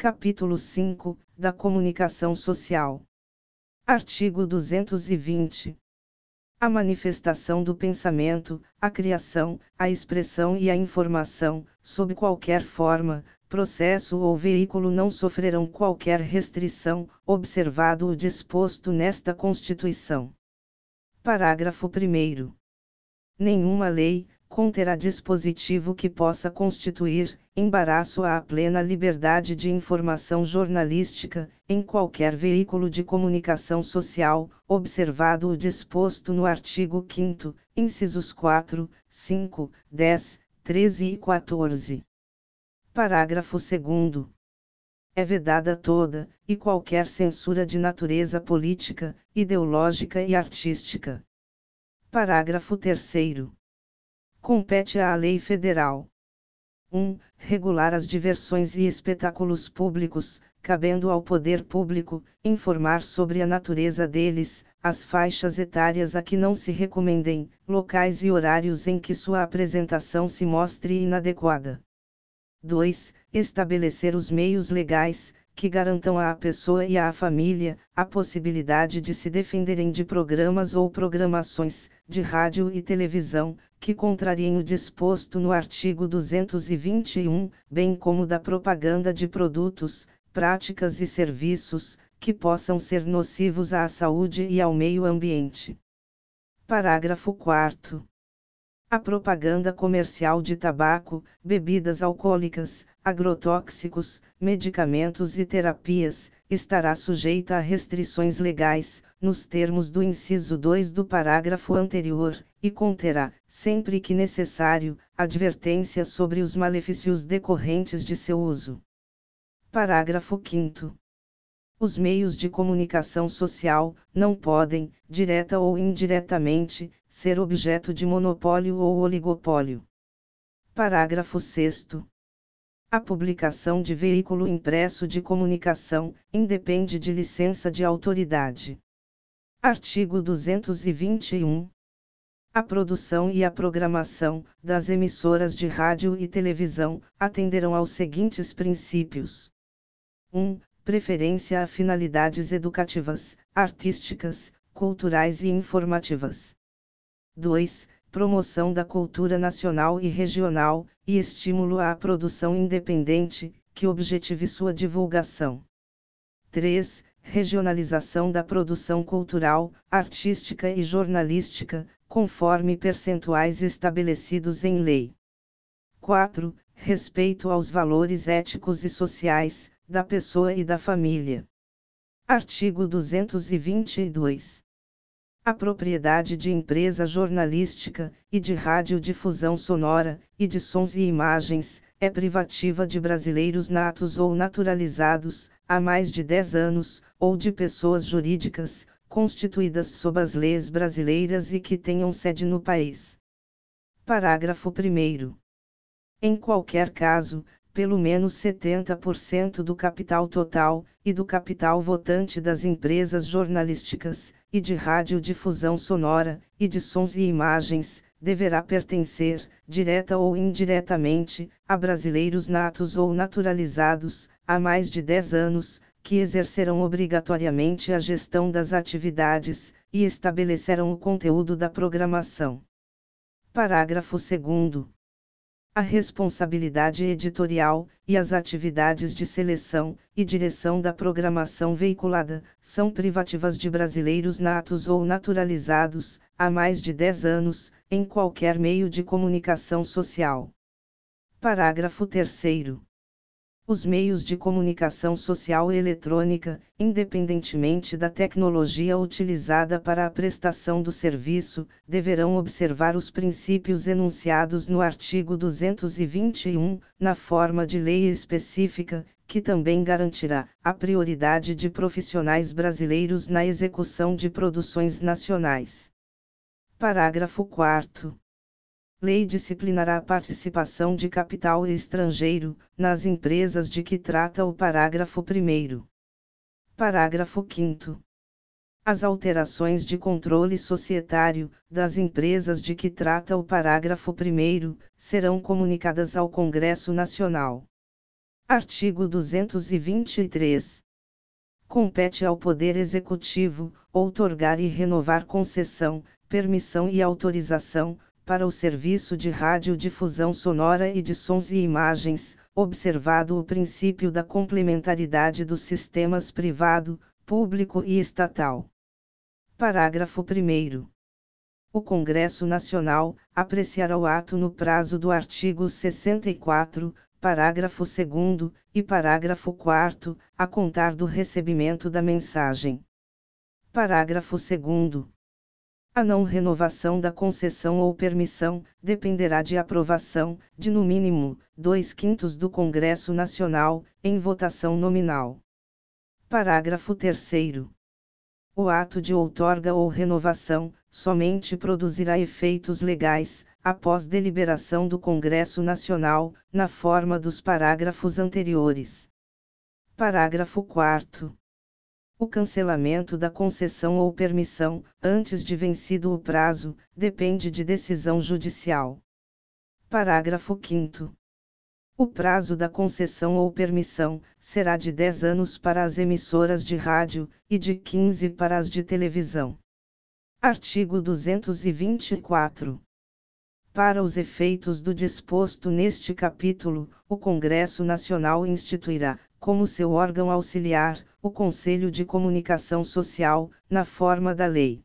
Capítulo 5 da Comunicação Social. Artigo 220. A manifestação do pensamento, a criação, a expressão e a informação, sob qualquer forma, processo ou veículo não sofrerão qualquer restrição, observado o disposto nesta Constituição. Parágrafo 1. Nenhuma lei, conterá dispositivo que possa constituir embaraço à plena liberdade de informação jornalística, em qualquer veículo de comunicação social, observado o disposto no artigo 5, incisos 4, 5, 10, 13 e 14. Parágrafo 2. É vedada toda, e qualquer censura de natureza política, ideológica e artística. Parágrafo 3 compete à lei federal. 1. Regular as diversões e espetáculos públicos, cabendo ao poder público, informar sobre a natureza deles, as faixas etárias a que não se recomendem, locais e horários em que sua apresentação se mostre inadequada. 2. Estabelecer os meios legais, que garantam à pessoa e à família a possibilidade de se defenderem de programas ou programações, de rádio e televisão, que contrariem o disposto no artigo 221, bem como da propaganda de produtos, práticas e serviços, que possam ser nocivos à saúde e ao meio ambiente. Parágrafo 4. A propaganda comercial de tabaco, bebidas alcoólicas, agrotóxicos, medicamentos e terapias, estará sujeita a restrições legais, nos termos do inciso 2 do parágrafo anterior, e conterá, sempre que necessário, advertência sobre os malefícios decorrentes de seu uso. Parágrafo 5. Os meios de comunicação social não podem, direta ou indiretamente, ser objeto de monopólio ou oligopólio. Parágrafo 6. A publicação de veículo impresso de comunicação independe de licença de autoridade. Artigo 221. A produção e a programação das emissoras de rádio e televisão atenderão aos seguintes princípios: 1. Preferência a finalidades educativas, artísticas, culturais e informativas. 2 promoção da cultura nacional e regional, e estímulo à produção independente, que objetive sua divulgação. 3. Regionalização da produção cultural, artística e jornalística, conforme percentuais estabelecidos em lei. 4. Respeito aos valores éticos e sociais, da pessoa e da família. Artigo 222. A propriedade de empresa jornalística, e de radiodifusão sonora, e de sons e imagens, é privativa de brasileiros natos ou naturalizados, há mais de 10 anos, ou de pessoas jurídicas, constituídas sob as leis brasileiras e que tenham sede no país. Parágrafo 1. Em qualquer caso, pelo menos 70% do capital total, e do capital votante das empresas jornalísticas, e de radiodifusão sonora, e de sons e imagens, deverá pertencer, direta ou indiretamente, a brasileiros natos ou naturalizados, há mais de 10 anos, que exercerão obrigatoriamente a gestão das atividades, e estabelecerão o conteúdo da programação. Parágrafo 2 a responsabilidade editorial, e as atividades de seleção e direção da programação veiculada, são privativas de brasileiros natos ou naturalizados, há mais de 10 anos, em qualquer meio de comunicação social. Parágrafo 3. Os meios de comunicação social eletrônica, independentemente da tecnologia utilizada para a prestação do serviço, deverão observar os princípios enunciados no artigo 221, na forma de lei específica, que também garantirá a prioridade de profissionais brasileiros na execução de produções nacionais. Parágrafo 4. Lei disciplinará a participação de capital estrangeiro, nas empresas de que trata o parágrafo 1. Parágrafo 5. As alterações de controle societário, das empresas de que trata o parágrafo 1, serão comunicadas ao Congresso Nacional. Artigo 223. Compete ao Poder Executivo, outorgar e renovar concessão, permissão e autorização, para o serviço de radiodifusão sonora e de sons e imagens, observado o princípio da complementaridade dos sistemas privado, público e estatal. Parágrafo 1. O Congresso Nacional apreciará o ato no prazo do artigo 64, parágrafo 2 e parágrafo 4, a contar do recebimento da mensagem. Parágrafo 2. A não renovação da concessão ou permissão dependerá de aprovação, de no mínimo, dois quintos do Congresso Nacional, em votação nominal. Parágrafo 3. O ato de outorga ou renovação, somente produzirá efeitos legais, após deliberação do Congresso Nacional, na forma dos parágrafos anteriores. Parágrafo 4. O cancelamento da concessão ou permissão, antes de vencido o prazo, depende de decisão judicial. Parágrafo 5. O prazo da concessão ou permissão será de 10 anos para as emissoras de rádio e de 15 para as de televisão. Artigo 224. Para os efeitos do disposto neste capítulo, o Congresso Nacional instituirá, como seu órgão auxiliar, o Conselho de Comunicação Social, na forma da lei.